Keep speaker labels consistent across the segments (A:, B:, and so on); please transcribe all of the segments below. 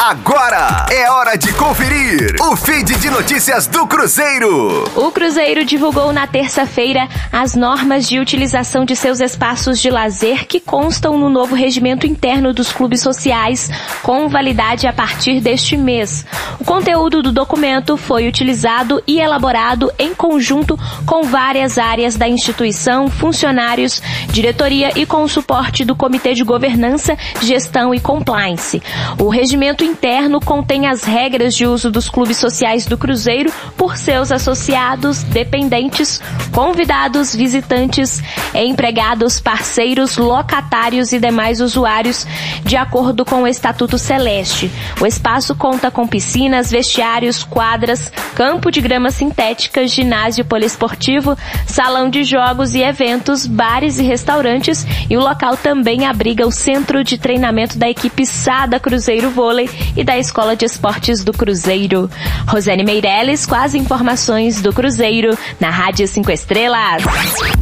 A: Agora é hora de conferir o feed de notícias do Cruzeiro.
B: O Cruzeiro divulgou na terça-feira as normas de utilização de seus espaços de lazer que constam no novo regimento interno dos clubes sociais, com validade a partir deste mês. O conteúdo do documento foi utilizado e elaborado em conjunto com várias áreas da instituição, funcionários, diretoria e com o suporte do Comitê de Governança, Gestão e Compliance. O regimento interno contém as regras de uso dos clubes sociais do Cruzeiro por seus associados, dependentes, convidados, visitantes, empregados, parceiros, locatários e demais usuários, de acordo com o Estatuto Celeste. O espaço conta com piscinas, vestiários, quadras, campo de grama sintética, ginásio poliesportivo, salão de jogos e eventos, bares e restaurantes e o local também abriga o centro de treinamento da equipe Sada Cruzeiro Vôlei e da Escola de Esportes do Cruzeiro. Rosane Meirelles as informações do Cruzeiro na Rádio 5 Estrelas.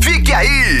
A: Fique aí!